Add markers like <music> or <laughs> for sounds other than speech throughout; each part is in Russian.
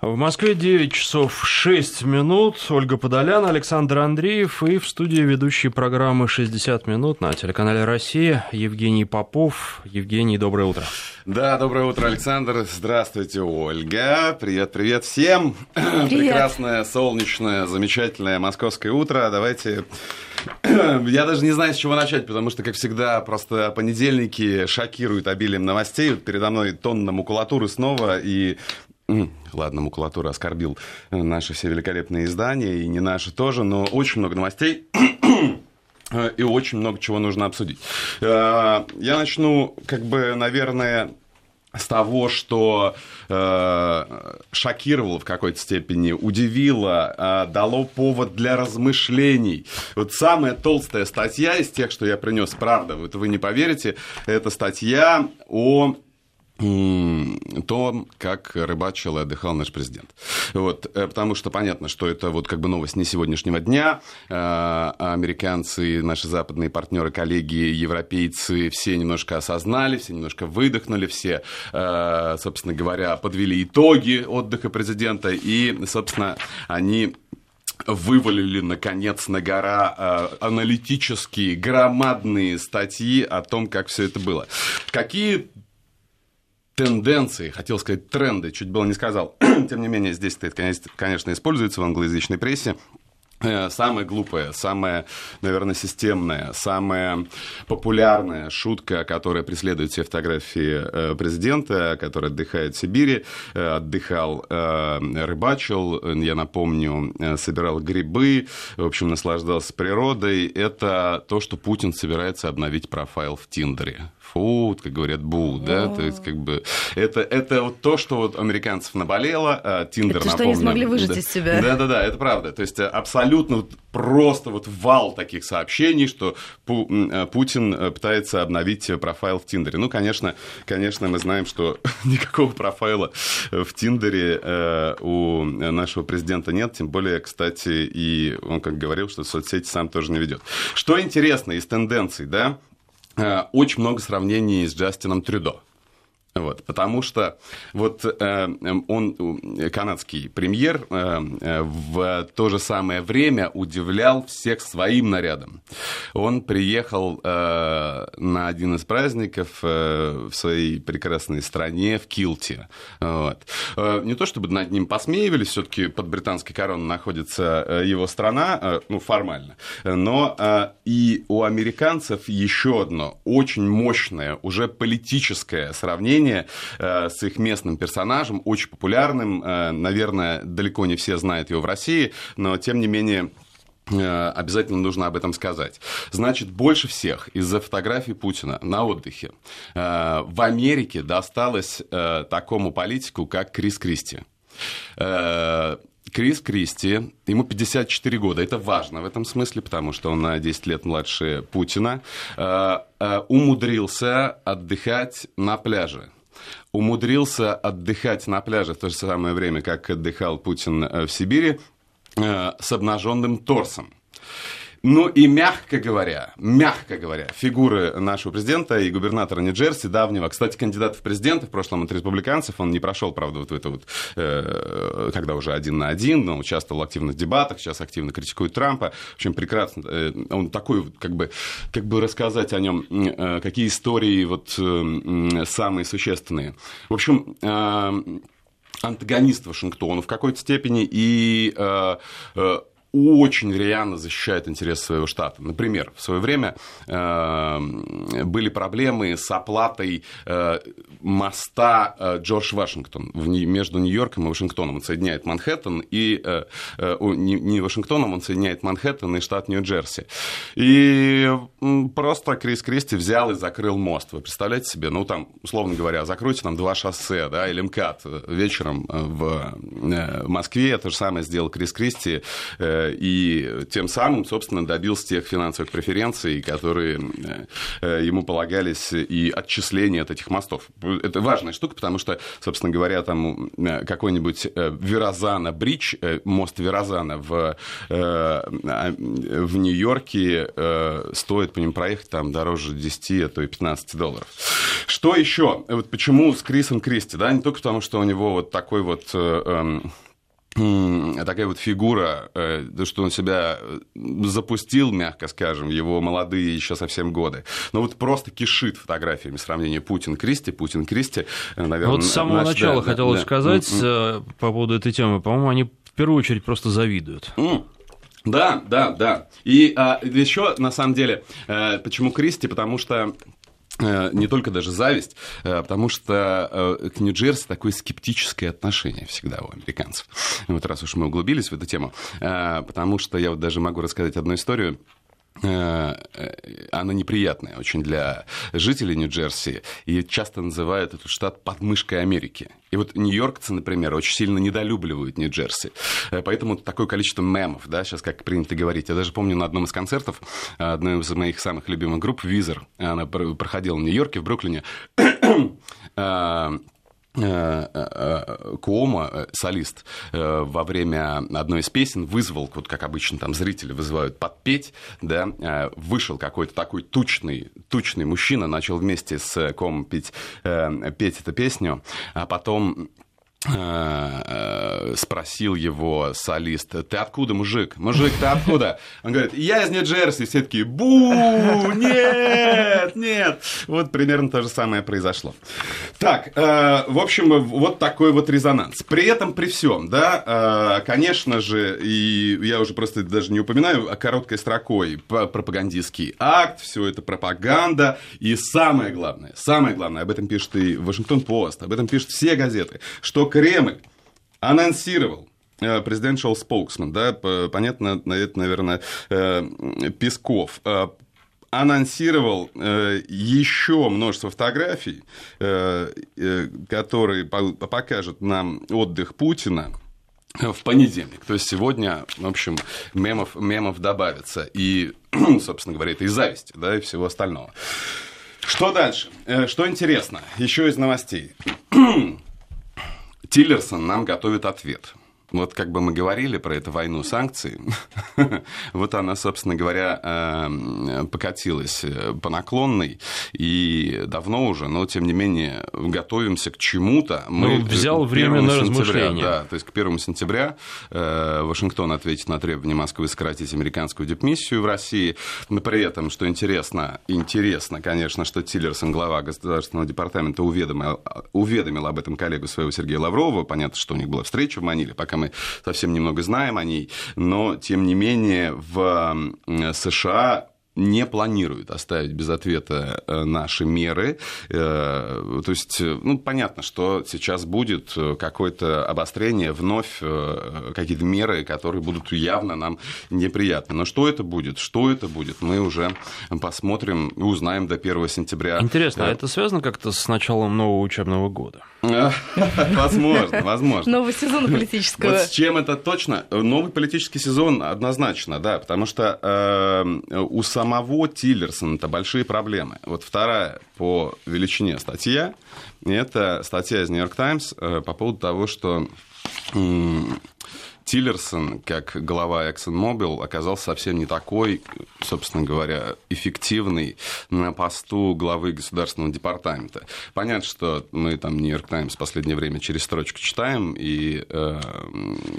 В Москве 9 часов 6 минут. Ольга Подолян, Александр Андреев и в студии ведущие программы «60 минут» на телеканале «Россия» Евгений Попов. Евгений, доброе утро. Да, доброе утро, Александр. Здравствуйте, Ольга. Привет, привет всем. Привет. Прекрасное, солнечное, замечательное московское утро. Давайте <clears throat> я даже не знаю, с чего начать, потому что, как всегда, просто понедельники шокируют обилием новостей. Вот передо мной тонна макулатуры снова, и <clears throat> Ладно, макулатура оскорбил наши все великолепные издания, и не наши тоже, но очень много новостей <clears throat> и очень много чего нужно обсудить. Э, я начну, как бы, наверное, с того, что э, шокировало в какой-то степени, удивило, э, дало повод для размышлений. Вот самая толстая статья из тех, что я принес, правда, вот вы не поверите, это статья о то, как рыбачил и отдыхал наш президент. Вот, э, потому что понятно, что это вот как бы новость не сегодняшнего дня. А американцы, наши западные партнеры, коллеги, европейцы все немножко осознали, все немножко выдохнули, все, э, собственно говоря, подвели итоги отдыха президента, и, собственно, они вывалили, наконец, на гора э, аналитические, громадные статьи о том, как все это было. Какие тенденции, хотел сказать тренды, чуть было не сказал. <clears throat> Тем не менее, здесь это, конечно, используется в англоязычной прессе. Э, самая глупая, самая, наверное, системная, самая популярная шутка, которая преследует все фотографии э, президента, который отдыхает в Сибири, э, отдыхал, рыбачил, я напомню, собирал грибы, в общем, наслаждался природой. Это то, что Путин собирается обновить профайл в Тиндере фу, как говорят, бу, да, то есть как бы это, это вот то, что вот американцев наболело, а Тиндер, напомню. что они смогли выжить да, из себя. Да-да-да, это правда, то есть абсолютно вот просто вот вал таких сообщений, что э, Путин э, пытается обновить профайл в Тиндере. Ну, конечно, конечно, мы знаем, что <laughs> никакого профайла в Тиндере э, у нашего президента нет, тем более, кстати, и он как говорил, что соцсети сам тоже не ведет. Что интересно из тенденций, да, Э, очень много сравнений с Джастином Трюдо. Вот, потому что вот э, он, канадский премьер, э, э, в то же самое время удивлял всех своим нарядом. Он приехал э, на один из праздников э, в своей прекрасной стране, в Килте. Вот. Э, не то чтобы над ним посмеивались, все-таки под британской короной находится э, его страна, э, ну, формально. Но э, и у американцев еще одно очень мощное, уже политическое сравнение сравнение э, с их местным персонажем, очень популярным. Э, наверное, далеко не все знают его в России, но тем не менее э, обязательно нужно об этом сказать. Значит, больше всех из-за фотографий Путина на отдыхе в Америке досталось такому политику, как Крис Кристи. Крис Кристи, ему 54 года, это важно в этом смысле, потому что он на 10 лет младше Путина, умудрился отдыхать на пляже умудрился отдыхать на пляже в то же самое время, как отдыхал Путин э, в Сибири, э, с обнаженным торсом. Ну и мягко говоря, мягко говоря, фигуры нашего президента и губернатора Нью-Джерси давнего, кстати, кандидат в президенты в прошлом от республиканцев, он не прошел, правда, вот это вот, э, когда уже один на один, но участвовал активно в дебатах, сейчас активно критикует Трампа, в общем, прекрасно, э, он такой, как бы, как бы рассказать о нем, э, какие истории вот э, самые существенные. В общем, э, антагонист Вашингтона в какой-то степени и э, э, очень рьяно защищает интересы своего штата. Например, в свое время э, были проблемы с оплатой э, моста э, Джордж Вашингтон в, между Нью-Йорком и Вашингтоном. Он соединяет Манхэттен и... Э, э, не, не Вашингтоном, он соединяет Манхэттен и штат Нью-Джерси. И просто Крис Кристи взял и закрыл мост. Вы представляете себе? Ну, там, условно говоря, закройте там два шоссе, да, или МКАД вечером в Москве. То же самое сделал Крис Кристи и тем самым, собственно, добился тех финансовых преференций, которые ему полагались, и отчисления от этих мостов. Это важная штука, потому что, собственно говоря, там какой-нибудь Верозана Бридж, мост Верозана в, в Нью-Йорке стоит по ним проехать там дороже 10, а то и 15 долларов. Что еще? Вот почему с Крисом Кристи? Да, не только потому, что у него вот такой вот э, э, такая вот фигура, э, что он себя запустил, мягко скажем, его молодые еще совсем годы. Но вот просто кишит фотографиями сравнения Путин-Кристи, Путин-Кристи, э, наверное. Вот с самого наш, начала да, хотелось да, сказать да. по поводу этой темы. По-моему, они в первую очередь просто завидуют. Mm. Да, да, да. И а, еще, на самом деле, э, почему Кристи? Потому что Э, не только даже зависть, э, потому что э, к Нью-Джерси такое скептическое отношение всегда у американцев. Вот раз уж мы углубились в эту тему, потому что я вот даже могу рассказать одну историю Э, она неприятная очень для жителей Нью-Джерси, и часто называют этот штат подмышкой Америки. И вот нью-йоркцы, например, очень сильно недолюбливают Нью-Джерси. Э, поэтому такое количество мемов, да, сейчас как принято говорить. Я даже помню на одном из концертов одной из моих самых любимых групп, Визер, она проходила в Нью-Йорке, в Бруклине, <clears throat> Э, э, Куома, э, солист, во время одной из песен вызвал, вот как обычно там зрители вызывают подпеть, да, вышел какой-то такой тучный, тучный мужчина, начал вместе с Комом петь, петь эту песню, а потом Э, э, спросил его солист, ты откуда, мужик? Мужик, ты откуда? Он говорит, я из Нью-Джерси. Все такие, бу, нет, нет. Вот примерно то же самое произошло. Так, э, в общем, вот такой вот резонанс. При этом, при всем, да, конечно же, и я уже просто даже не упоминаю, а короткой строкой пропагандистский акт, все это пропаганда. И самое главное, самое главное, об этом пишет и Вашингтон-Пост, об этом пишут все газеты, что Кремль анонсировал э, presidential spokesman, да, понятно, это, наверное, э, Песков, э, анонсировал еще множество фотографий, которые покажут нам отдых Путина в понедельник. То есть сегодня, в общем, мемов, мемов добавится. И, <clears throat> собственно говоря, это и зависти, да, и всего остального. Что дальше? Что интересно? Еще из новостей. <clears throat> Тиллерсон нам готовит ответ. Вот как бы мы говорили про эту войну санкций, <laughs> вот она, собственно говоря, эм, покатилась э, по наклонной, и давно уже, но тем не менее готовимся к чему-то. Мы ну, взял время на размышления. Да, то есть к 1 сентября э, Вашингтон ответит на требование Москвы сократить американскую дипмиссию в России. Но при этом, что интересно, интересно, конечно, что Тиллерсон, глава Государственного департамента, уведомил, уведомил об этом коллегу своего Сергея Лаврова. Понятно, что у них была встреча в Маниле, пока мы совсем немного знаем о ней, но, тем не менее, в США не планирует оставить без ответа э, наши меры. Э, то есть, ну, понятно, что сейчас будет какое-то обострение, вновь э, какие-то меры, которые будут явно нам неприятны. Но что это будет? Что это будет? Мы уже посмотрим и узнаем до 1 сентября. Интересно, а это связано как-то с началом нового учебного года? <laughs> Возможно, возможно. Новый сезон политического. Вот с чем это точно? Новый политический сезон однозначно, да, потому что э, у самого Тиллерсона это большие проблемы. Вот вторая по величине статья, это статья из Нью-Йорк Таймс э, по поводу того, что Тиллерсон, как глава ExxonMobil, оказался совсем не такой, собственно говоря, эффективный на посту главы государственного департамента. Понятно, что мы там Нью-Йорк Таймс в последнее время через строчку читаем, и э,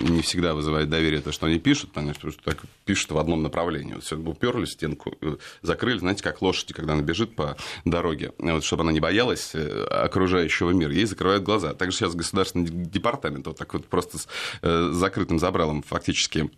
не всегда вызывает доверие то, что они пишут, потому что так пишут в одном направлении. Вот все уперли стенку, э, закрыли, знаете, как лошади, когда она бежит по дороге, вот, чтобы она не боялась э, окружающего мира, ей закрывают глаза. Также сейчас государственный департамент вот так вот просто с э, закрытым забралом фактически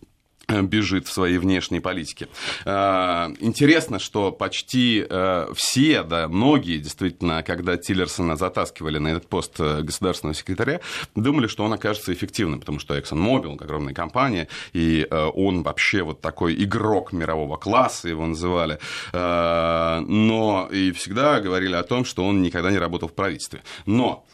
э, бежит в своей внешней политике. Э, интересно, что почти э, все, да, многие действительно, когда Тиллерсона затаскивали на этот пост государственного секретаря, думали, что он окажется эффективным, потому что ExxonMobil, огромная компания, и он вообще вот такой игрок мирового класса, его называли, но и всегда говорили о том, что он никогда не работал в правительстве. Но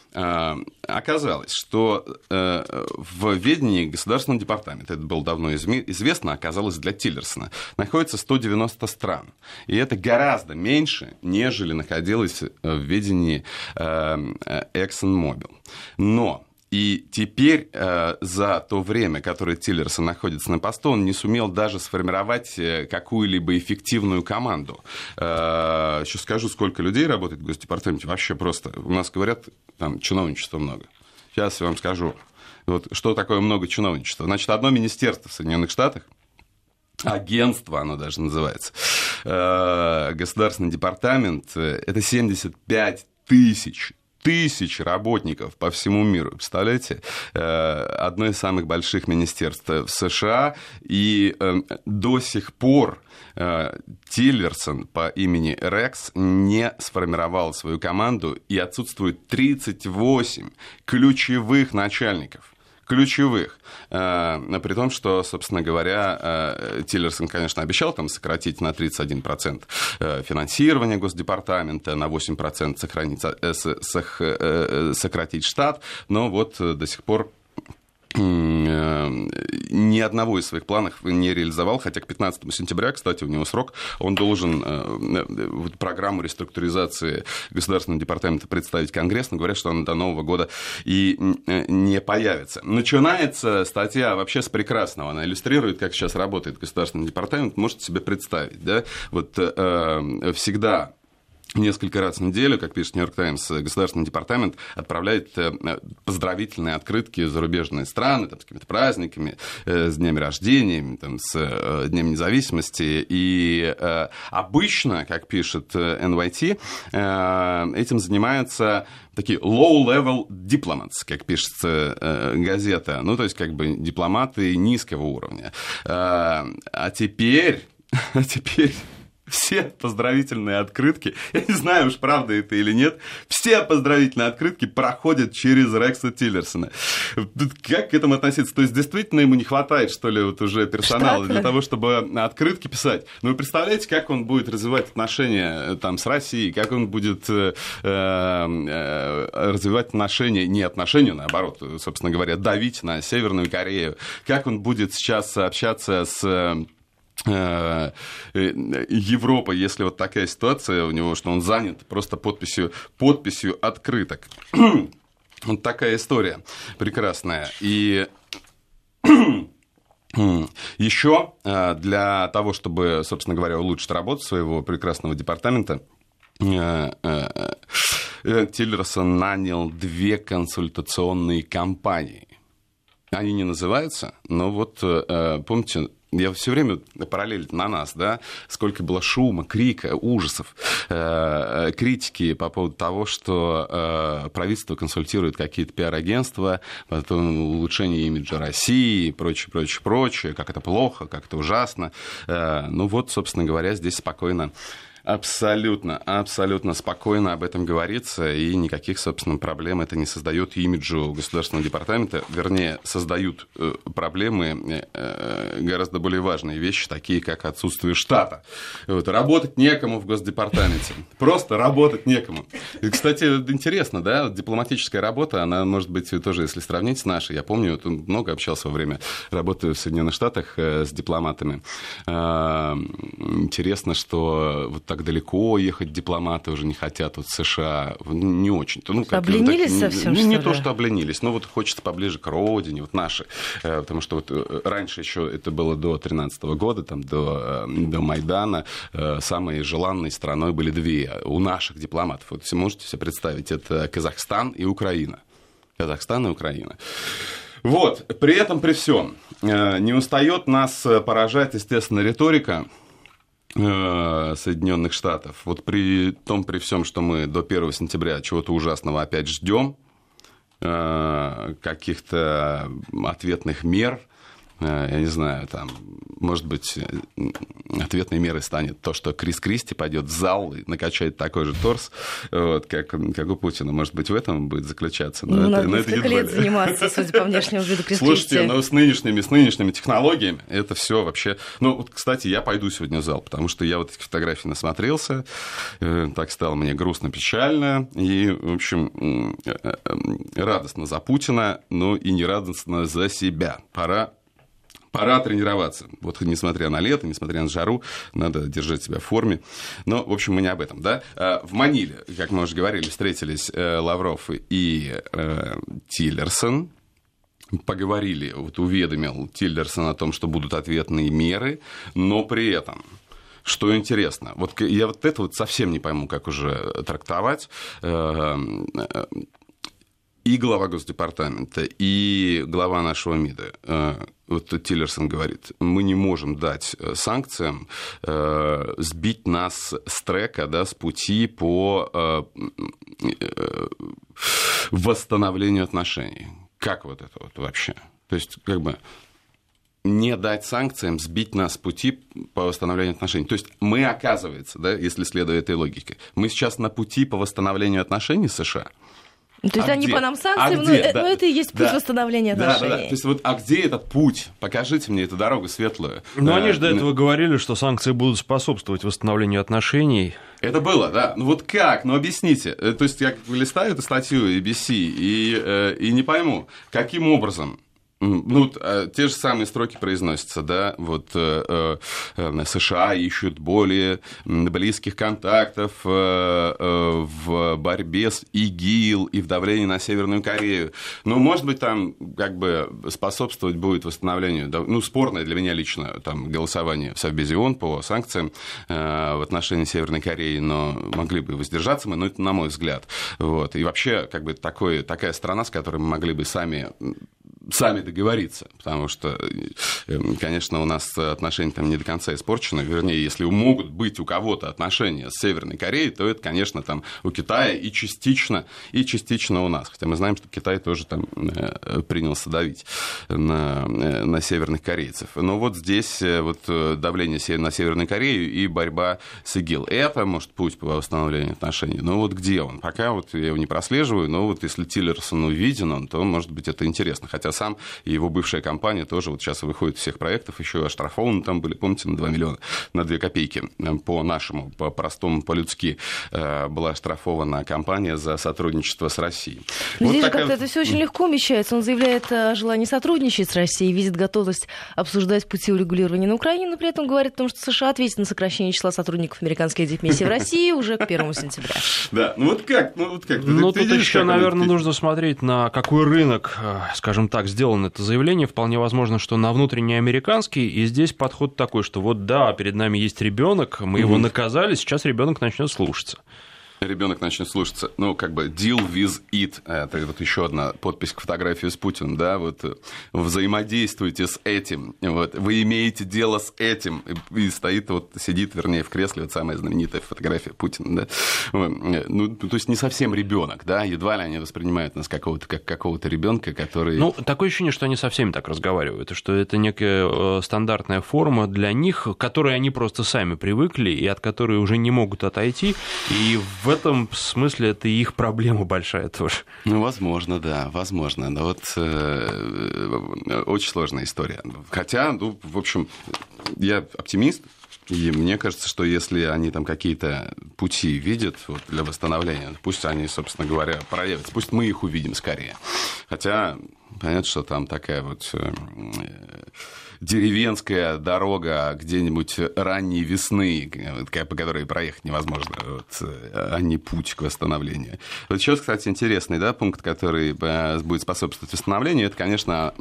оказалось, что в ведении Государственного департамента, это было давно известно, оказалось для Тиллерсона, находится 190 стран. И это гораздо меньше, нежели находилось в ведении ExxonMobil. Но и теперь э, за то время, которое Тиллерсон находится на посту, он не сумел даже сформировать э, какую-либо эффективную команду. Э, еще скажу, сколько людей работает в Госдепартаменте. Вообще просто. У нас говорят, там чиновничества много. Сейчас я вам скажу. Вот, что такое много чиновничества? Значит, одно министерство в Соединенных Штатах, агентство оно даже называется, э, государственный департамент, э, это 75 тысяч тысяч работников по всему миру. Представляете? Э, одно из самых больших министерств в США. И э, до сих пор э, Тиллерсон по имени Рекс не сформировал свою команду, и отсутствует 38 ключевых начальников ключевых. Э, при том, что, собственно говоря, э, Тиллерсон, конечно, обещал там сократить на 31% э, финансирование Госдепартамента, на 8% сохранить, сократить штат, но вот до сих пор ни одного из своих планов не реализовал, хотя к 15 сентября, кстати, у него срок, он должен э, э, программу реструктуризации Государственного департамента представить Конгресс, но говорят, что она до Нового года и не появится. Начинается статья вообще с прекрасного, она иллюстрирует, как сейчас работает Государственный департамент, можете себе представить, да, вот всегда несколько раз в неделю, как пишет Нью-Йорк Таймс, Государственный департамент отправляет э, поздравительные открытки зарубежные страны там, с какими-то праздниками, э, с днями рождения, там, с э, Днем независимости. И обычно, как пишет NYT, этим занимаются такие low-level diplomats, как пишется газета, ну, то есть как бы дипломаты низкого уровня. А теперь, <laughs> а теперь все поздравительные открытки, я не знаю уж, правда это или нет, все поздравительные открытки проходят через Рекса Тиллерсона. Как к этому относиться? То есть, действительно ему не хватает, что ли, вот уже персонала для того, чтобы открытки писать. Ну, вы представляете, как он будет развивать отношения э, там с Россией, как он будет э, э, развивать отношения, не отношения, наоборот, собственно говоря, давить на Северную Корею, как он будет сейчас общаться с Э, э, Европа, если вот такая ситуация у него, что он занят просто подписью, подписью открыток. <clears throat> вот такая история прекрасная. И <clears throat> еще э, для того, чтобы, собственно говоря, улучшить работу своего прекрасного департамента, Тиллерсон нанял две консультационные компании. Они не называются, но вот помните, я все время параллель на нас, да, сколько было шума, крика, ужасов, э, критики по поводу того, что э, правительство консультирует какие-то пиар-агентства, потом улучшение имиджа России прочее, прочее, прочее, как это плохо, как это ужасно. Э, ну вот, собственно говоря, здесь спокойно Абсолютно, абсолютно спокойно об этом говорится, и никаких, собственно, проблем это не создает имиджу Государственного департамента. Вернее, создают э, проблемы э, гораздо более важные вещи, такие как отсутствие штата. Вот, работать некому в Госдепартаменте. Просто работать некому. И, кстати, интересно, да, дипломатическая работа, она может быть тоже, если сравнить с нашей. Я помню, много общался во время работы в Соединенных Штатах э, с дипломатами. Интересно, что вот так далеко ехать дипломаты уже не хотят, вот США, ну, не очень-то. Ну, как, обленились так, совсем, не, не то, что обленились, но вот хочется поближе к родине, вот наши, э, потому что вот э, раньше еще это было до 2013 года, там, до, э, до Майдана, самой желанной страной были две у наших дипломатов. Вот можете себе представить, это Казахстан и Украина. Казахстан и Украина. Вот, при этом, при всем, не устает нас поражать, естественно, риторика Соединенных Штатов. Вот при том, при всем, что мы до 1 сентября чего-то ужасного опять ждем, э, каких-то ответных мер, я не знаю, там, может быть, ответной мерой станет то, что Крис Кристи пойдет в зал и накачает такой же торс, вот, как, как у Путина. Может быть, в этом будет заключаться. Но ну, это, надо но это лет заниматься, судя по внешнему виду Крис Слушайте, но ну, с нынешними, с нынешними технологиями это все вообще... Ну, вот, кстати, я пойду сегодня в зал, потому что я вот эти фотографии насмотрелся, э, так стало мне грустно, печально, и, в общем, э, э, радостно за Путина, но и не радостно за себя. Пора пора тренироваться. Вот несмотря на лето, несмотря на жару, надо держать себя в форме. Но, в общем, мы не об этом, да? А, в Маниле, как мы уже говорили, встретились э, Лавров и э, Тиллерсон, поговорили, вот уведомил Тиллерсон о том, что будут ответные меры, но при этом что интересно, вот я вот это вот совсем не пойму, как уже трактовать. И глава Госдепартамента, и глава нашего МИДа, э, вот Тиллерсон говорит, мы не можем дать э, санкциям э, сбить нас с трека, да, с пути по э, э, восстановлению отношений. Как вот это вот вообще? То есть, как бы не дать санкциям сбить нас с пути по восстановлению отношений. То есть мы, оказывается, да, если следуя этой логике, мы сейчас на пути по восстановлению отношений с США – то есть а они где? по нам санкции, а но, где? но это и есть путь да. восстановления отношений. Да, да, да. То есть вот, а где этот путь? Покажите мне эту дорогу светлую. Ну, они же до этого говорили, что санкции будут способствовать восстановлению отношений. Это было, да. Ну вот как? Ну объясните. Э, то есть я листаю эту статью ABC и, э, и не пойму, каким образом ну, а, те же самые строки произносятся, да, вот э, э, США ищут более близких контактов э, э, в борьбе с ИГИЛ и в давлении на Северную Корею. Ну, может быть, там как бы способствовать будет восстановлению, ну, спорное для меня лично там голосование в Совбезе ООН по санкциям э, в отношении Северной Кореи, но могли бы воздержаться мы, но это на мой взгляд. Вот. И вообще, как бы такой, такая страна, с которой мы могли бы сами сами договориться, потому что, э, конечно, у нас отношения там не до конца испорчены, вернее, если могут быть у кого-то отношения с Северной Кореей, то это, конечно, там у Китая и частично, и частично у нас, хотя мы знаем, что Китай тоже там э, принялся давить на, э, на северных корейцев. Но вот здесь вот давление на Северную Корею и борьба с ИГИЛ. Это, может, путь по восстановлению отношений, но вот где он? Пока вот я его не прослеживаю, но вот если Тиллерсон увиден он, то, может быть, это интересно, хотя сам и его бывшая компания тоже вот сейчас выходит из всех проектов, еще оштрафованы там были, помните, на 2 миллиона, на 2 копейки. По-нашему, по-простому, по-людски э, была оштрафована компания за сотрудничество с Россией. Но вот здесь такая... как-то это все очень легко умещается. Он заявляет о желании сотрудничать с Россией, видит готовность обсуждать пути урегулирования на Украине, но при этом говорит о том, что США ответит на сокращение числа сотрудников американской дипмиссии в России уже к 1 сентября. Да, ну вот как? Ну, вот как? ну тут еще, наверное, нужно смотреть на какой рынок, э, скажем так, сделано это заявление, вполне возможно, что на внутренний американский, и здесь подход такой, что вот да, перед нами есть ребенок, мы его наказали, сейчас ребенок начнет слушаться ребенок начнет слушаться, ну, как бы deal with it, это вот еще одна подпись к фотографии с Путиным, да, вот взаимодействуйте с этим, вот, вы имеете дело с этим, и стоит вот, сидит, вернее, в кресле, вот самая знаменитая фотография Путина, да, ну, то есть не совсем ребенок, да, едва ли они воспринимают нас какого-то, как какого-то ребенка, который... Ну, такое ощущение, что они совсем так разговаривают, что это некая э, стандартная форма для них, к которой они просто сами привыкли, и от которой уже не могут отойти, и в в этом смысле это их проблема большая тоже. Ну, возможно, да, возможно. Но вот э, э, очень сложная история. Хотя, ну, в общем, я оптимист, и мне кажется, что если они там какие-то пути видят вот, для восстановления, пусть они, собственно говоря, проявятся, пусть мы их увидим скорее. Хотя понятно, что там такая вот э, деревенская дорога где-нибудь ранней весны, по которой проехать невозможно, вот, а не путь к восстановлению. Вот сейчас, кстати, интересный да, пункт, который э, будет способствовать восстановлению, это, конечно,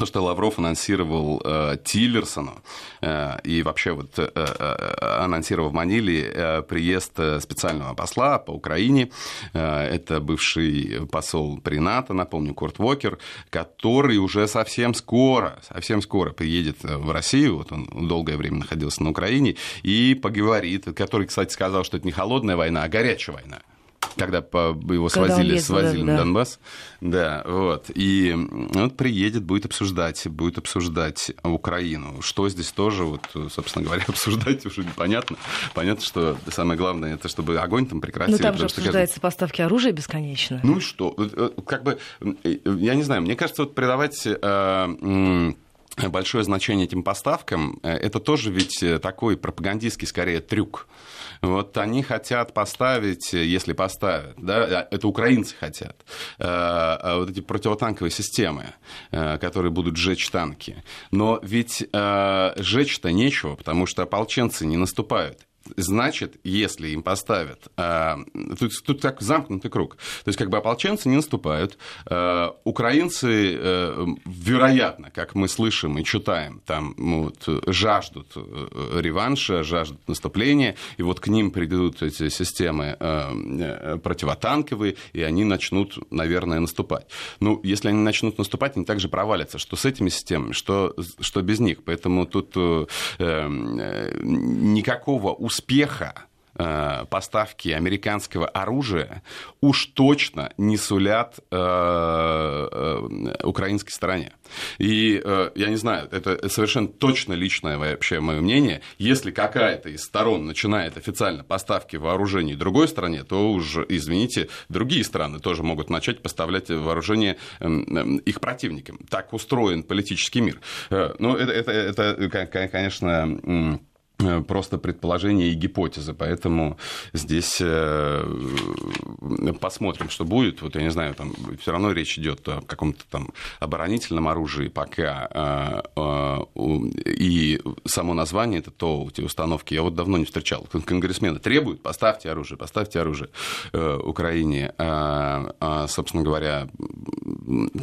то, что Лавров анонсировал э, Тиллерсону э, и вообще вот э, э, анонсировал в Маниле э, приезд специального посла по Украине. Э, это бывший посол при НАТО, напомню, Курт Вокер, который уже совсем скоро, совсем скоро приедет в Россию. Вот он долгое время находился на Украине и поговорит, который, кстати, сказал, что это не холодная война, а горячая война когда по, его Когда свозили, ездил, свозили да, на. Донбасс. Да, вот. И вот приедет, будет обсуждать, будет обсуждать Украину. Что здесь тоже, вот, собственно говоря, <laughs> обсуждать уже непонятно. Понятно, что самое главное, это чтобы огонь там прекратили. Ну там же что каждый- поставки оружия бесконечно. ну и что? Э, Как бы, э, я не знаю, мне кажется, вот придавать э, большое значение этим поставкам, это тоже ведь такой пропагандистский, скорее, трюк. Вот они хотят поставить, если поставят, да, это украинцы хотят, э, э, вот эти противотанковые системы, э, которые будут сжечь танки. Но ведь сжечь-то нечего, потому что ополченцы не наступают. Значит, если им поставят... э, тут, тут так замкнутый круг. То есть, как бы ополченцы не наступают. э, украинцы, э, вероятно, как мы слышим и читаем, там ну, вот, жаждут э, реванша, жаждут наступления, и вот к ним придут эти системы э, противотанковые, и они начнут, наверное, наступать. Ну, если они начнут наступать, они также провалятся, что с этими системами, что, что без них. Поэтому тут никакого успеха э, поставки американского оружия уж точно не сулят э, э, украинской стороне. И я не знаю, это совершенно точно личное вообще мое мнение. Если какая-то из сторон начинает официально поставки вооружений другой стране, то уже, извините, другие страны тоже могут начать поставлять вооружение эм, эм, их противникам. Так устроен политический мир. Ну, это, это, это, конечно, просто предположения и гипотезы, поэтому здесь э, посмотрим, что будет. Вот я не знаю, там все равно речь идет о каком-то там оборонительном оружии пока, э, э, и само название это то, эти установки, я вот давно не встречал. Кон- Конгрессмены требуют, поставьте оружие, поставьте оружие э, Украине. А, собственно говоря,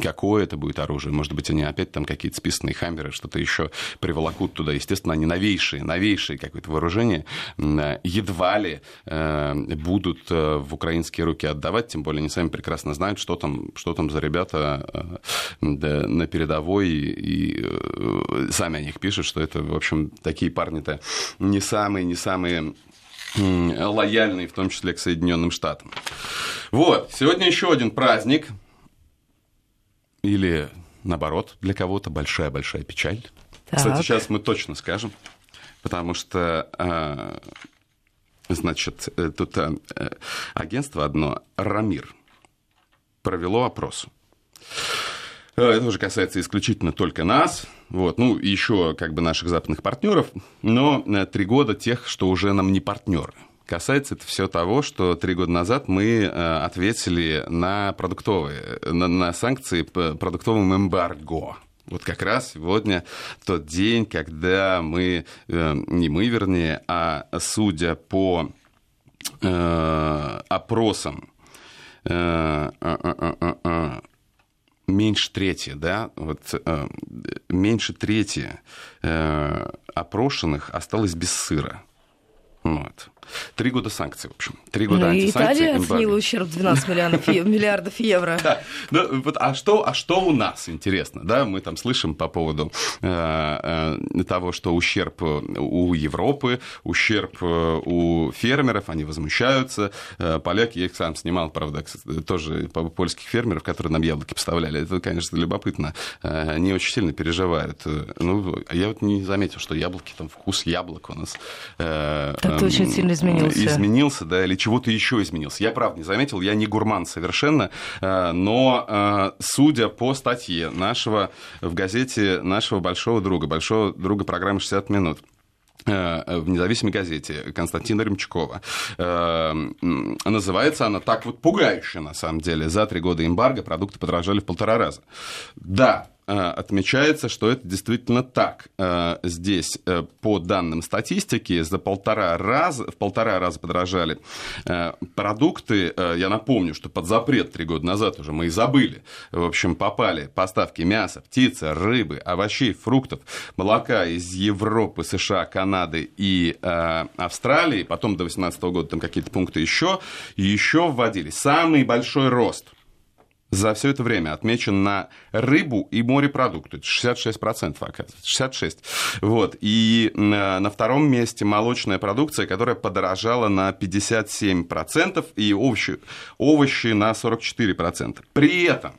какое это будет оружие? Может быть, они опять там какие-то списанные хаммеры, что-то еще приволокут туда. Естественно, они новейшие, новейшие какое-то вооружение э, едва ли э, будут э, в украинские руки отдавать, тем более они сами прекрасно знают, что там, что там за ребята на передовой, и сами о них пишут, что это, в общем, такие парни-то не самые, не самые лояльные, в том числе к Соединенным Штатам. Вот, сегодня еще один праздник, или наоборот, для кого-то большая-большая печаль. Так. Кстати, сейчас мы точно скажем, потому что, э, значит, э, тут э, агентство одно, Рамир, провело опрос. Э, Это уже касается исключительно только нас, вот, ну, еще как бы наших западных партнеров, но три года тех, что уже нам не партнеры. Касается это все того, что три года назад мы э, ответили на продуктовые, на, на санкции продуктовым эмбарго. Вот как раз сегодня тот день, когда мы, э, не мы вернее, а судя по э, опросам, меньше трети, да, вот меньше трети опрошенных осталось без сыра. Вот. Три года санкций, в общем. Три года Ну, антисанкций. Италия оценила ущерб 12 миллиардов, <laughs> миллиардов евро. Да. Ну, вот, а, что, а что у нас, интересно? Да? Мы там слышим по поводу э, э, того, что ущерб у Европы, ущерб э, у фермеров, они возмущаются. Э, поляки, я их сам снимал, правда, тоже по польских фермеров, которые нам яблоки поставляли. Это, конечно, любопытно. Э, они очень сильно переживают. Э, Ну, я вот не заметил, что яблоки, там вкус яблок у нас... э, Так-то очень эм, сильно изменился. изменился, да, или чего-то еще изменился. Я, правда, не заметил, я не гурман совершенно, э, но э, судя по статье нашего в газете нашего большого друга, большого друга программы «60 минут», э, в независимой газете Константина Ремчукова. Называется она так вот пугающе, на самом деле. За три года эмбарго продукты подорожали в полтора раза. Да, отмечается, что это действительно так. Э, Здесь, э, по данным статистики, за полтора раза, в полтора раза подорожали э, продукты. Э, Я напомню, что под запрет три года назад уже мы и забыли. В общем, попали поставки мяса, птицы, рыбы, овощей, фруктов, молока из Европы, США, Канады и Австралии. Потом до 2018 года там какие-то пункты еще. И еще вводили самый большой рост за все это время отмечен на рыбу и морепродукты. 66% оказывается. 66. Вот. И на втором месте молочная продукция, которая подорожала на 57%, и овощи, овощи на 44%. При этом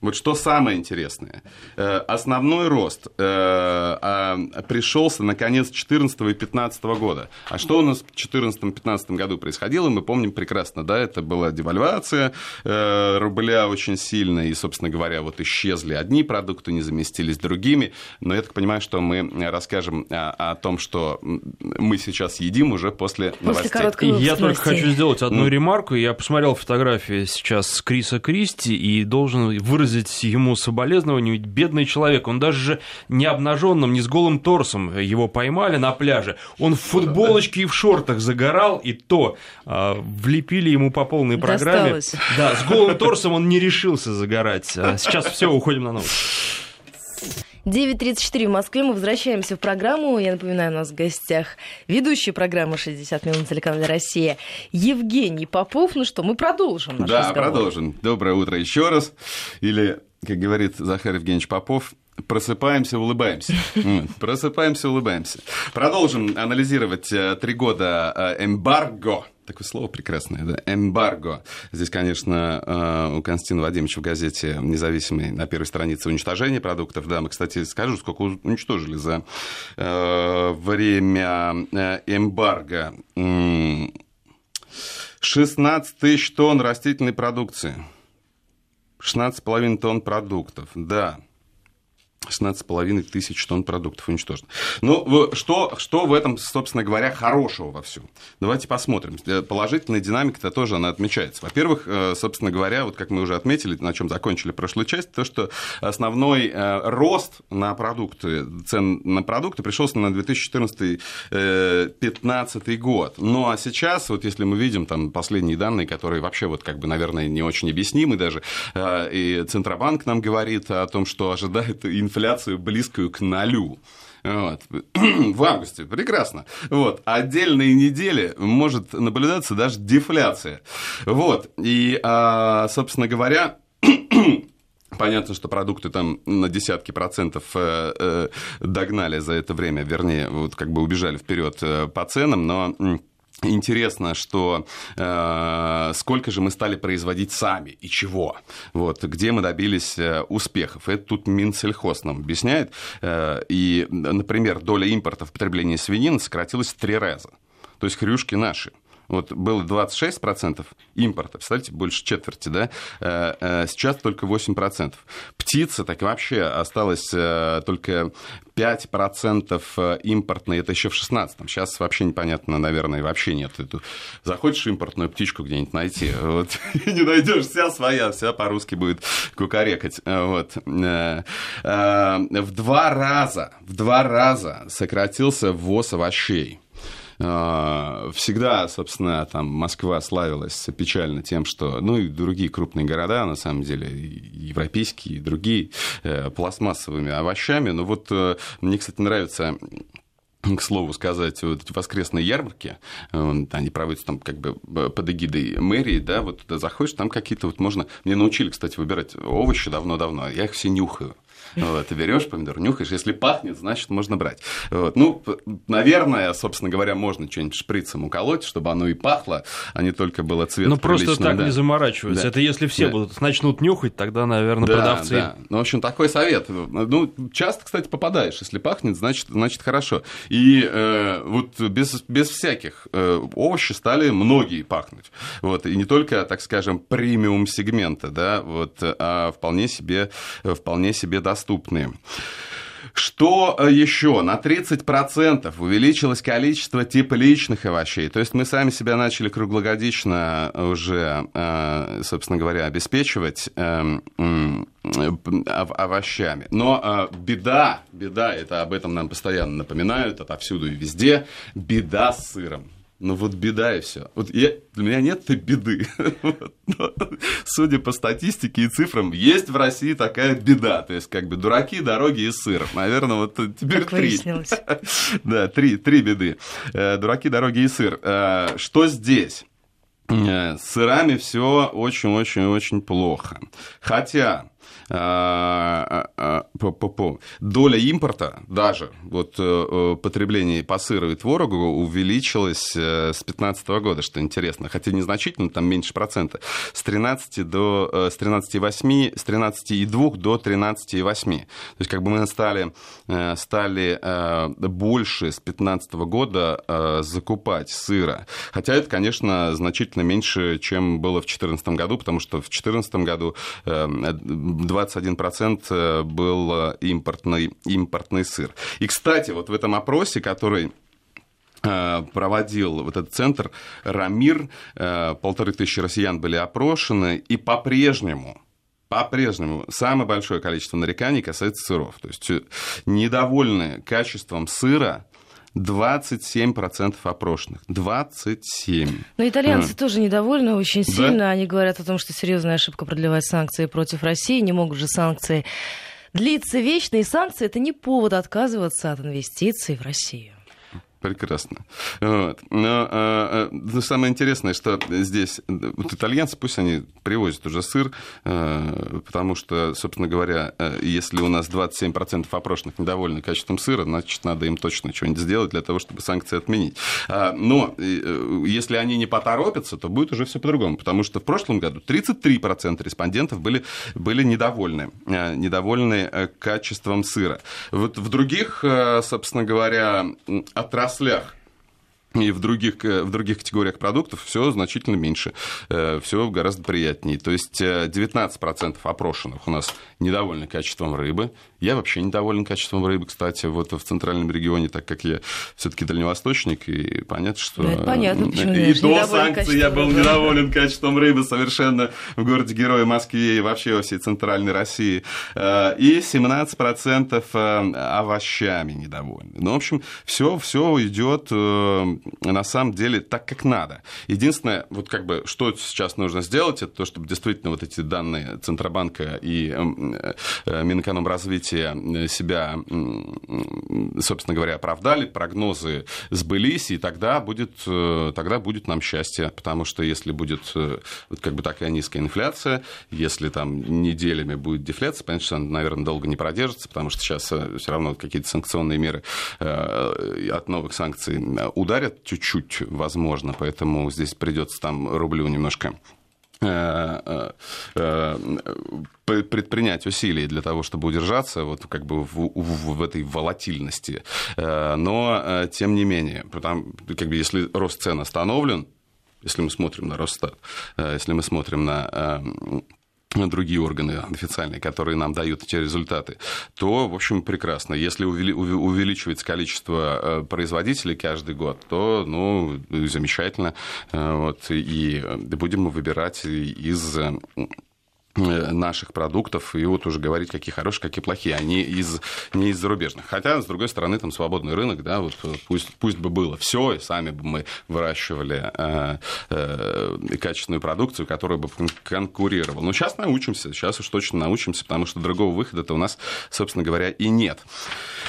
вот что самое интересное. Э, основной рост э, а, пришелся на конец 2014 и 2015 года. А что у нас в 2014-2015 году происходило, мы помним прекрасно. Да? Это была девальвация э, рубля очень сильная, и, собственно говоря, вот исчезли одни продукты, не заместились другими. Но я так понимаю, что мы расскажем о, о том, что мы сейчас едим уже после, после новостей. Я только хочу сделать одну ну. ремарку. Я посмотрел фотографии сейчас с Криса Кристи и должен выразить выразить ему соболезнование, ведь бедный человек, он даже не обнаженным, не с голым торсом его поймали на пляже, он в футболочке и в шортах загорал, и то э, влепили ему по полной программе. Досталось. Да, с голым торсом он не решился загорать. А сейчас все, уходим на новости. 9.34 в Москве. Мы возвращаемся в программу. Я напоминаю, у нас в гостях ведущий программы «60 минут» телеканала «Россия» Евгений Попов. Ну что, мы продолжим наш Да, разговор. продолжим. Доброе утро еще раз. Или, как говорит Захар Евгеньевич Попов, Просыпаемся, улыбаемся. <laughs> Просыпаемся, улыбаемся. Продолжим анализировать э, три года э, эмбарго Такое слово прекрасное, да? Эмбарго. Здесь, конечно, э, у Константина Вадимовича в газете «Независимый» на первой странице уничтожение продуктов. Да, мы, кстати, скажу, сколько уничтожили за э, время э, эмбарго. 16 тысяч тонн растительной продукции. 16,5 тонн продуктов, да. 16,5 тысяч тонн продуктов уничтожено. Ну, что, что в этом, собственно говоря, хорошего во всем? Давайте посмотрим. Э, положительная динамика-то тоже она отмечается. Во-первых, э, собственно говоря, вот как мы уже отметили, на чем закончили прошлую часть, то, что основной э, рост на продукты, цен на продукты пришелся на 2014-2015 год. Ну, а сейчас, вот если мы видим там последние данные, которые вообще, вот как бы, наверное, не очень объяснимы даже, и Центробанк нам говорит о том, что ожидает инфляция инфляцию близкую к нулю. Вот. <clears throat> В августе. Прекрасно. Вот. Отдельные недели может наблюдаться даже дефляция. Вот. И, а, собственно говоря, <clears throat> Понятно, что продукты там на десятки процентов э, э, догнали за это время, вернее, вот как бы убежали вперед э, по ценам, но Интересно, что э, сколько же мы стали производить сами и чего, вот, где мы добились э, успехов. Это тут Минсельхоз нам объясняет. Э, и, например, доля импорта в потреблении свинины сократилась в три раза. То есть хрюшки наши – вот было 26% импорта, представляете, больше четверти, да, э, э, сейчас только 8%. Птица так вообще осталось э, только 5% импортной, это еще в 16-м. Сейчас вообще непонятно, наверное, вообще нет. Ты захочешь импортную птичку где-нибудь найти, <laughs> вот, и не найдешь, вся своя, вся по-русски будет кукарекать. Вот. В два раза, в два раза сократился ввоз овощей. А, всегда, собственно, там Москва славилась печально тем, что, ну и другие крупные города, на самом деле, европейские, и другие, э, пластмассовыми овощами. Но вот э, мне, кстати, нравится к слову сказать, вот эти воскресные ярмарки, э, они проводятся там как бы под эгидой мэрии, да, вот туда заходишь, там какие-то вот можно... Мне научили, кстати, выбирать овощи давно-давно, я их все нюхаю. Вот, ты берешь помидор, нюхаешь, если пахнет, значит, можно брать. Вот. Ну, наверное, собственно говоря, можно что-нибудь шприцем уколоть, чтобы оно и пахло, а не только было цвет Ну, просто так да. не заморачиваются. Да. Это если все да. будут начнут нюхать, тогда, наверное, да, продавцы. Да. Ну, в общем, такой совет. Ну, часто, кстати, попадаешь. Если пахнет, значит, значит хорошо. И э, вот без, без всяких э, овощи стали многие пахнуть. Вот. И не только, так скажем, премиум сегмента, да, вот, а вполне себе, вполне себе достаточно доступны. Что э, еще? На 30% увеличилось количество тепличных овощей. То есть мы сами себя начали круглогодично уже, э, собственно говоря, обеспечивать э, овощами. Но беда, беда, это об этом нам постоянно напоминают, отовсюду и везде, беда с сыром. Ну вот беда и все. Вот я, для меня нет этой беды. <laughs> Судя по статистике и цифрам, есть в России такая беда. То есть, как бы дураки, дороги и сыр. Наверное, вот теперь три. <laughs> Да, три, три беды. Э, дураки, дороги и сыр. Э, что здесь? с сырами все очень-очень-очень плохо. Хотя доля импорта даже вот э, э, потребление по сыру и творогу увеличилось э, с 2015 года, что интересно, хотя незначительно, там меньше процента, с 13 до с 13,8, с 13,2 до 13,8. То есть как бы мы стали, стали больше с 2015 года закупать сыра. Хотя это, конечно, значительно меньше, чем было в 2014 году, потому что в 2014 году 21% э, был э, импортный, импортный сыр. И, кстати, вот в этом опросе, который э, проводил вот этот центр Рамир, полторы тысячи россиян были опрошены, и по-прежнему по-прежнему самое большое количество нареканий касается сыров. То есть недовольны качеством сыра 27% опрошенных. 27. Но итальянцы а. тоже недовольны очень сильно. Да? Они говорят о том, что серьезная ошибка продлевать санкции против России. Не могут же санкции длиться вечно. И санкции – это не повод отказываться от инвестиций в Россию прекрасно. Вот. Но а, а, самое интересное, что здесь вот итальянцы, пусть они привозят уже сыр, а, потому что, собственно говоря, а, если у нас 27% опрошенных недовольны качеством сыра, значит, надо им точно что-нибудь сделать для того, чтобы санкции отменить. А, но э, если они не поторопятся, то будет уже все по-другому, потому что в прошлом году 33% респондентов были, были недовольны, а, недовольны э, качеством сыра. Вот в других, э, собственно говоря, отраслях отраслях и в других, э, в других категориях продуктов все значительно меньше, э, все гораздо приятнее. То есть 19% э, опрошенных у нас недовольны качеством рыбы. Я вообще недоволен качеством рыбы, кстати, вот в центральном регионе, так как я все-таки дальневосточник, и понятно, что... Это понятно, почему И до санкций я был рыбы. недоволен качеством рыбы совершенно в городе Героя Москве и вообще во всей центральной России. И 17% овощами недовольны. Ну, в общем, все, все идет на самом деле так, как надо. Единственное, вот как бы, что сейчас нужно сделать, это то, чтобы действительно вот эти данные Центробанка и э, э, Минэкономразвития себя, собственно говоря, оправдали, прогнозы сбылись, и тогда будет, э, тогда будет нам счастье, потому что если будет вот как бы такая низкая инфляция, если там неделями будет дефляция, понятно, что она, наверное, долго не продержится, потому что сейчас все равно какие-то санкционные меры от новых санкций ударят чуть-чуть, возможно, поэтому здесь придется там рублю немножко э, э, э, предпринять усилий для того, чтобы удержаться вот как бы в, в, в этой волатильности. Но, тем не менее, потому, как бы, если рост цен остановлен, если мы смотрим на Росстат, если мы смотрим на другие органы официальные, которые нам дают эти результаты, то, в общем, прекрасно. Если увеличивается количество э, производителей каждый год, то, ну, замечательно. Э, вот, и будем выбирать из Э, наших продуктов, и вот уже говорить, какие хорошие, какие плохие, они из, не из зарубежных. Хотя, с другой стороны, там свободный рынок, да, вот пусть, пусть бы было все, и сами бы мы выращивали э, э, качественную продукцию, которая бы конкурировала. Но сейчас научимся, сейчас уж точно научимся, потому что другого выхода-то у нас, собственно говоря, и нет.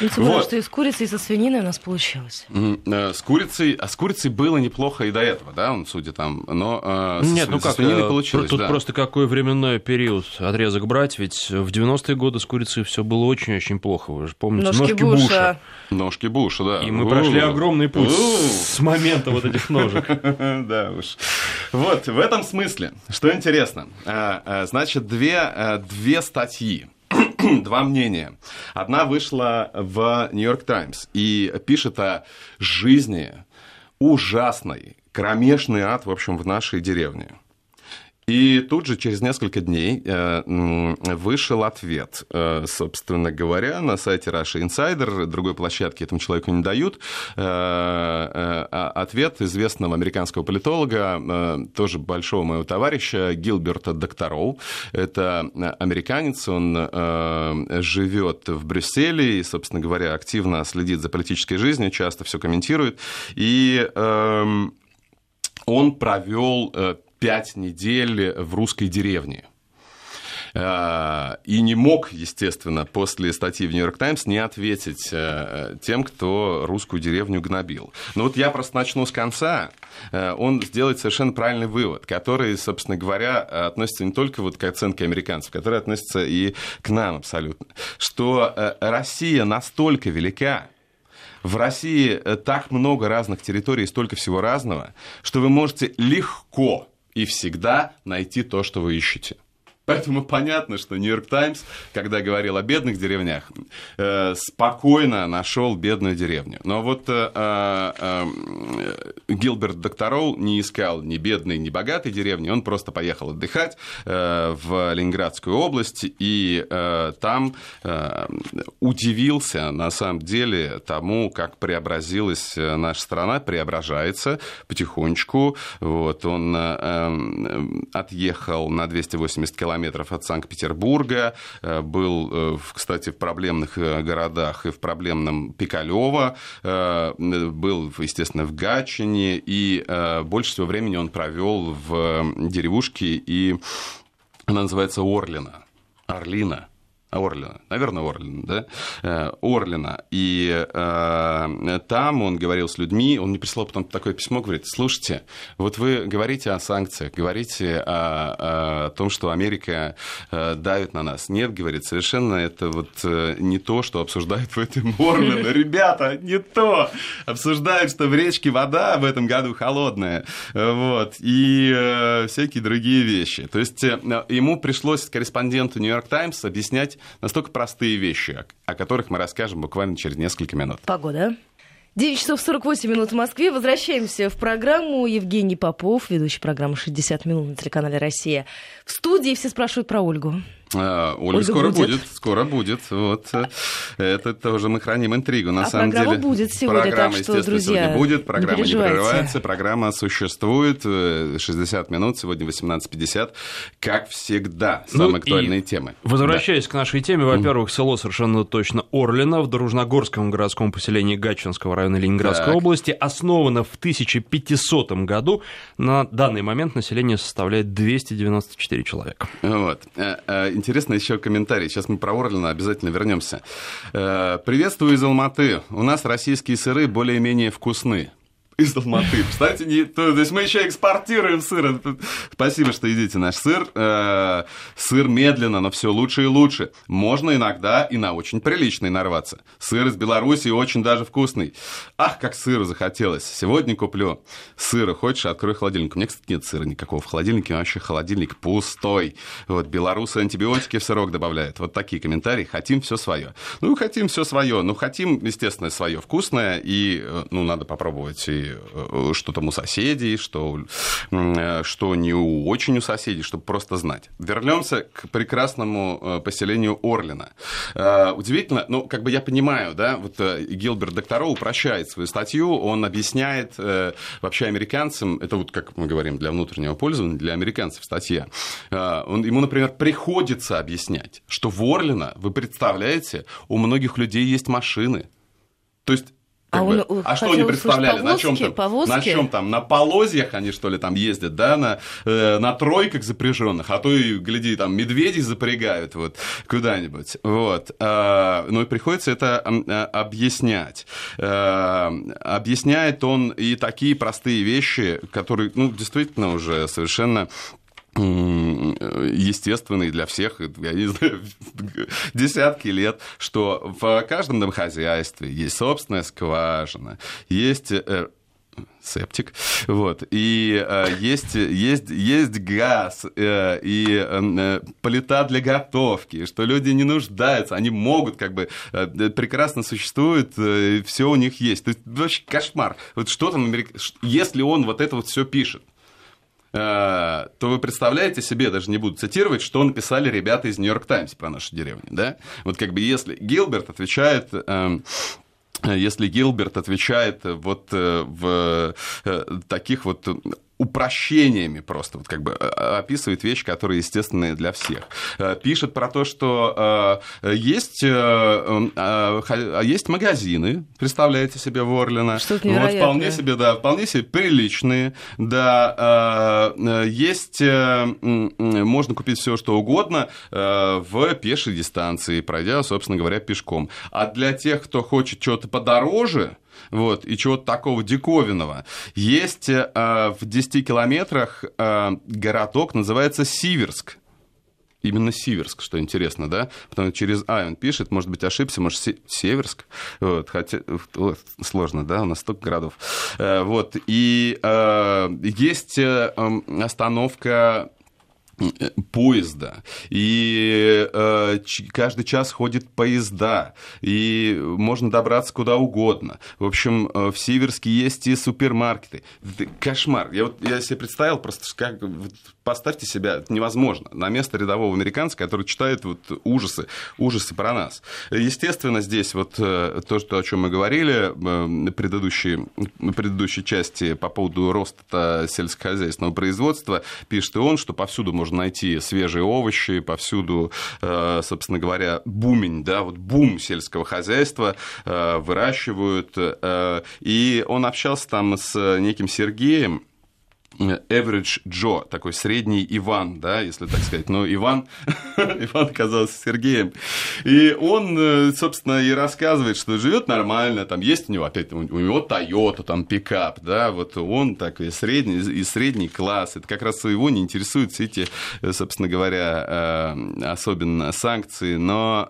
Ну, тем вот. что и с курицей, и со свининой у нас получилось. Э, с курицей, а с курицей было неплохо и до этого, да, он, судя там, но э, Нет, ну со как, свининой получилось, Тут да. просто какое временное период период отрезок брать, ведь в 90-е годы с курицей все было очень-очень плохо. Вы же помните ножки, ножки Буша. Буша. Ножки Буша, да. И мы прошли огромный путь с момента вот этих ножек. <laughs> Да уж. Вот, в этом смысле, что интересно, а, а, значит, две, а, две статьи <clears throat> два мнения. Одна вышла в Нью-Йорк Таймс и пишет о жизни ужасной, кромешный ад, в общем, в нашей деревне. И тут же через несколько дней э, вышел ответ, э, собственно говоря, на сайте Russia Insider, другой площадки этому человеку не дают, э, а ответ известного американского политолога, тоже большого моего товарища Гилберта Доктороу. Это американец, он живет в Брюсселе и, собственно говоря, активно следит за политической жизнью, часто все комментирует. И эм, он провел пять недель в русской деревне. И не мог, естественно, после статьи в «Нью-Йорк Таймс» не ответить тем, кто русскую деревню гнобил. Но вот я просто начну с конца. Он сделает совершенно правильный вывод, который, собственно говоря, относится не только вот к оценке американцев, который относится и к нам абсолютно, что Россия настолько велика, в России э, так много разных территорий, столько всего разного, что вы можете легко и всегда найти то, что вы ищете. Поэтому понятно, что Нью-Йорк Таймс, когда говорил о бедных деревнях, э, спокойно нашел бедную деревню. Но вот э, э, Гилберт Доктороу не искал ни бедной, ни богатой деревни, он просто поехал отдыхать в Ленинградскую область и там удивился на самом деле тому, как преобразилась наша страна, преображается потихонечку. Вот он отъехал на 280 километров километров от Санкт-Петербурга, э, был, э, кстати, в проблемных э, городах и в проблемном Пикалево, был, естественно, в Гатчине, и больше всего времени он провел в деревушке, и она называется Орлина. Орлина. Орлина, наверное, Орлина, да, э, Орлина. И э, там он говорил с людьми, он мне прислал потом такое письмо, говорит, слушайте, вот вы говорите о санкциях, говорите о, о том, что Америка э, давит на нас. Нет, говорит, совершенно это вот э, не то, что обсуждают в этом Орлина. <laughs> Ребята, не то. Обсуждают, что в речке вода в этом году холодная. Вот. И э, всякие другие вещи. То есть ему пришлось корреспонденту Нью-Йорк Таймс объяснять настолько простые вещи, о которых мы расскажем буквально через несколько минут. Погода. 9 часов 48 минут в Москве. Возвращаемся в программу. Евгений Попов, ведущий программы «60 минут» на телеканале «Россия». В студии все спрашивают про Ольгу. А, Ольга, Ольга скоро будет. будет, скоро будет. Вот э, это тоже мы храним интригу. На а самом программа деле, будет сегодня, программа, так что, друзья, сегодня будет, программа не, не прерывается, программа существует. 60 э, минут, сегодня 18.50, как всегда, самые ну, актуальные темы. Возвращаясь да. к нашей теме, во-первых, село совершенно точно Орлино в Дружногорском городском поселении Гатчинского района Ленинградской так. области, основано в 1500 году. На данный момент население составляет 294 человека. Вот э, интересно еще комментарий. Сейчас мы про Орлина обязательно вернемся. Э, приветствую из Алматы. У нас российские сыры более-менее вкусны из Алматы. Кстати, не, то, есть мы еще экспортируем сыр. Спасибо, что едите наш сыр. Э, сыр медленно, но все лучше и лучше. Можно иногда и на очень приличный нарваться. Сыр из Беларуси очень даже вкусный. Ах, как сыра захотелось. Сегодня куплю сыра. Хочешь, открой холодильник. У меня, кстати, нет сыра никакого в холодильнике. Вообще холодильник пустой. Вот белорусы антибиотики в сырок добавляют. Вот такие комментарии. Хотим все свое. Ну, хотим все свое. Ну, хотим, естественно, свое вкусное. И, э, ну, надо попробовать и Э, что там у соседей, что, э, что не очень у соседей, чтобы просто знать. Вернемся к прекрасному э, поселению Орлина. Удивительно, ну, как бы я понимаю, да, вот Гилберт Докторо упрощает свою статью, он объясняет вообще американцам, это вот, как мы говорим, для внутреннего пользования, для американцев статья, он, ему, например, приходится объяснять, что в Орлино, вы представляете, у многих людей есть машины. То есть а, бы, а что они представляли? Повозки, на чем там? Повозки? На чем там? На полозьях они что ли там ездят, да? На, э, на тройках запряженных, а то и гляди там медведей запрягают вот куда-нибудь, вот. Э, ну и приходится это э, объяснять. Э, объясняет он и такие простые вещи, которые, ну действительно уже совершенно естественный для всех, я не знаю, <laughs> десятки лет, что в каждом домохозяйстве есть собственная скважина, есть э, септик, вот, и э, есть, есть, есть газ э, и э, плита для готовки, что люди не нуждаются, они могут, как бы, э, прекрасно существуют, э, все у них есть. То есть, вообще кошмар. Вот что там, если он вот это вот все пишет, Э, то вы представляете себе, даже не буду цитировать, что написали ребята из Нью-Йорк Таймс про нашу деревню, да? Вот как бы если Гилберт отвечает эм, если Гилберт отвечает вот э, в э, таких вот упрощениями просто, вот как бы описывает вещи, которые естественные для всех. Пишет про то, что есть, есть магазины, представляете себе, в Орлина. Что-то вот вполне себе, да, вполне себе приличные, да, есть, можно купить все что угодно в пешей дистанции, пройдя, собственно говоря, пешком. А для тех, кто хочет что-то подороже, вот, и чего-то такого диковинного. Есть э, в 10 километрах э, городок, называется Сиверск. Именно Сиверск, что интересно, да? Потому что через А он пишет, может быть, ошибся, может, Северск. Вот, хотя вот, сложно, да, у нас столько городов. Э, вот, и э, есть э, остановка Э, поезда, и э, каждый час ходит поезда, и можно добраться куда угодно. В общем, э, в Северске есть и супермаркеты. Это кошмар. Я, вот, я себе представил просто, как вот, поставьте себя, это невозможно, на место рядового американца, который читает вот ужасы, ужасы про нас. Естественно, здесь вот э, то, что, о чем мы говорили в предыдущей, предыдущей части по поводу роста сельскохозяйственного производства, пишет и он, что повсюду можно найти свежие овощи, повсюду, э, собственно говоря, бумень, да, вот бум сельского хозяйства э, выращивают. Э, и он общался там с неким Сергеем, average Joe, такой средний Иван, да, если так сказать. Но Иван, <laughs> Иван оказался Сергеем. И он, э, собственно, и рассказывает, что живет нормально, там есть у него, опять, у него Toyota, там пикап, да, вот он такой средний, и средний класс. Это как раз его не интересуют все эти, э, собственно говоря, э, особенно санкции. Но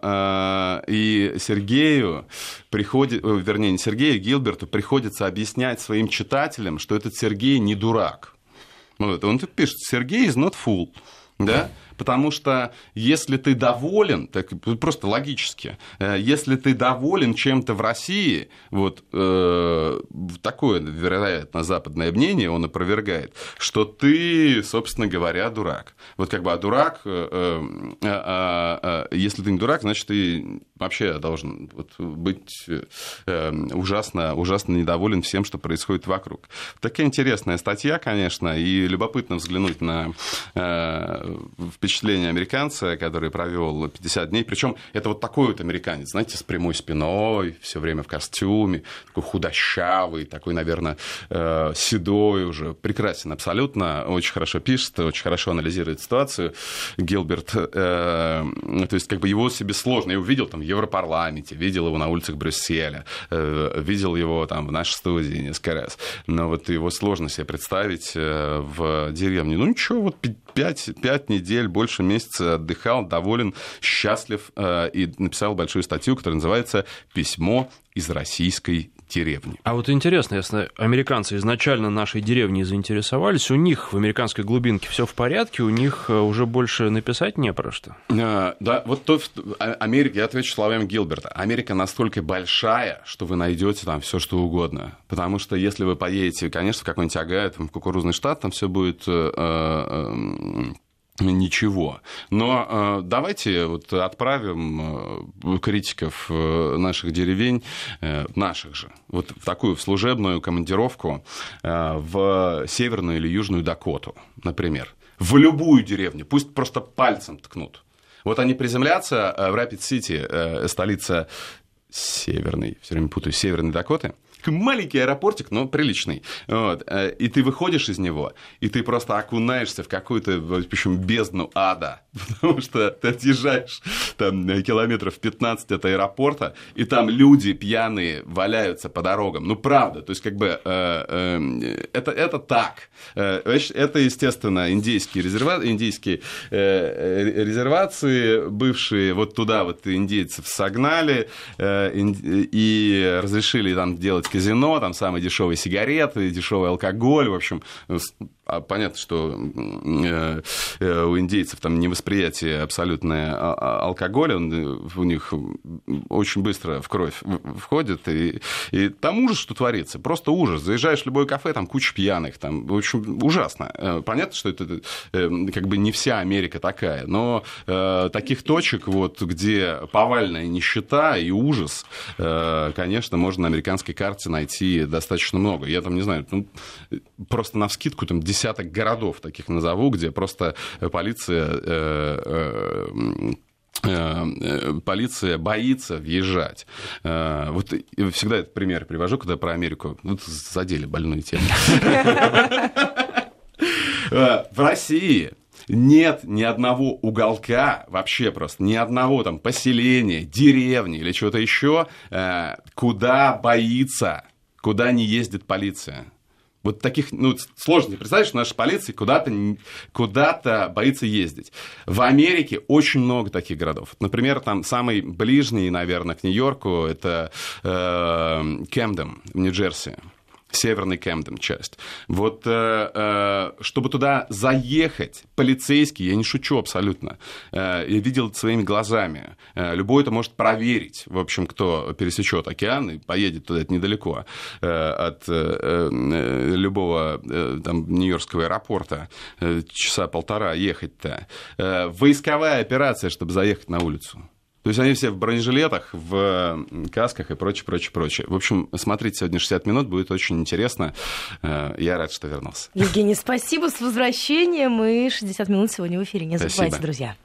и Сергею приходит, вернее, не Сергею, Гилберту приходится объяснять своим читателям, что этот Сергей не дурак вот, он тут пишет, Сергей is not fool. Да? Потому что если ты доволен, так просто логически, э, если ты доволен чем-то в России, вот э, такое, вероятно, западное мнение он опровергает, что ты, собственно говоря, дурак. Вот как бы, а дурак, э, э, э, э, если ты не дурак, значит, ты вообще должен вот, быть э, ужасно, ужасно недоволен всем, что происходит вокруг. Такая интересная статья, конечно, и любопытно взглянуть на э, впечатление американца, который провел 50 дней. Причем это вот такой вот американец, знаете, с прямой спиной, все время в костюме, такой худощавый, такой, наверное, э, седой уже. Прекрасен абсолютно, очень хорошо пишет, очень хорошо анализирует ситуацию. Гилберт, э, то есть как бы его себе сложно. Я увидел там в Европарламенте, видел его на улицах Брюсселя, э, видел его там в нашей студии несколько раз. Но вот его сложно себе представить в деревне. Ну ничего, вот пять, пять недель, больше месяца отдыхал, доволен, счастлив э, и написал большую статью, которая называется «Письмо из российской деревни. А вот интересно, если американцы изначально нашей деревней заинтересовались, у них в американской глубинке все в порядке, у них э, уже больше написать не про что. А, да, вот то, а, Америка, я отвечу словами Гилберта, Америка настолько большая, что вы найдете там все что угодно. Потому что если вы поедете, конечно, в какой-нибудь Агай, в кукурузный штат, там все будет э, э, ничего. Но э, давайте вот отправим э, критиков э, наших деревень, э, наших же, вот в такую в служебную командировку э, в Северную или Южную Дакоту, например. В любую деревню, пусть просто пальцем ткнут. Вот они приземлятся э, в Рапид-Сити, э, столица Северной, все время путаю, Северной Дакоты, маленький аэропортик, но приличный. Вот. Э, и ты выходишь из него, и ты просто окунаешься в какую-то, причем бездну ада. <laughs> Потому что ты отъезжаешь там километров 15 от аэропорта, и там люди пьяные валяются по дорогам. Ну, правда. То есть, как бы, э, э, это, это так. Это, естественно, индейские, резерва... индейские резервации бывшие. Вот туда вот индейцев согнали и разрешили там делать казино, там самые дешевые сигареты, дешевый алкоголь, в общем, а понятно, что э, э, у индейцев там невосприятие абсолютное а, а, алкоголя, он э, у них очень быстро в кровь входит, и, и там ужас, что творится, просто ужас. Заезжаешь в любое кафе, там куча пьяных, там, в общем, ужасно. Понятно, что это как бы не вся Америка такая, но таких точек, вот, где повальная нищета и ужас, конечно, можно на американской карте найти достаточно много. Я там, не знаю, ну, просто на вскидку там десяток городов таких назову, где просто полиция полиция боится въезжать. Вот всегда этот пример привожу, когда про Америку. Вот задели больную тему. <laughs> В России нет ни одного уголка, вообще просто ни одного там поселения, деревни или чего-то еще, э, куда боится, куда не ездит полиция. Вот таких, ну, сложно себе представить, что наша полиция куда-то куда боится ездить. В Америке очень много таких городов. Например, там самый ближний, наверное, к Нью-Йорку, это э, Кемден в Нью-Джерси северный Кэмден часть. Вот э, э, чтобы туда заехать, полицейский, я не шучу абсолютно, э, я видел это своими глазами. Любой это может проверить, в общем, кто пересечет океан и поедет туда, это недалеко от любого там, Нью-Йоркского аэропорта, часа полтора ехать-то. Войсковая операция, чтобы заехать на улицу. То есть они все в бронежилетах, в касках и прочее, прочее, прочее. В общем, смотрите сегодня 60 минут, будет очень интересно. Э, я рад, что вернулся. Евгений, спасибо с возвращением. И 60 минут сегодня в эфире. Не забывайте, спасибо. друзья.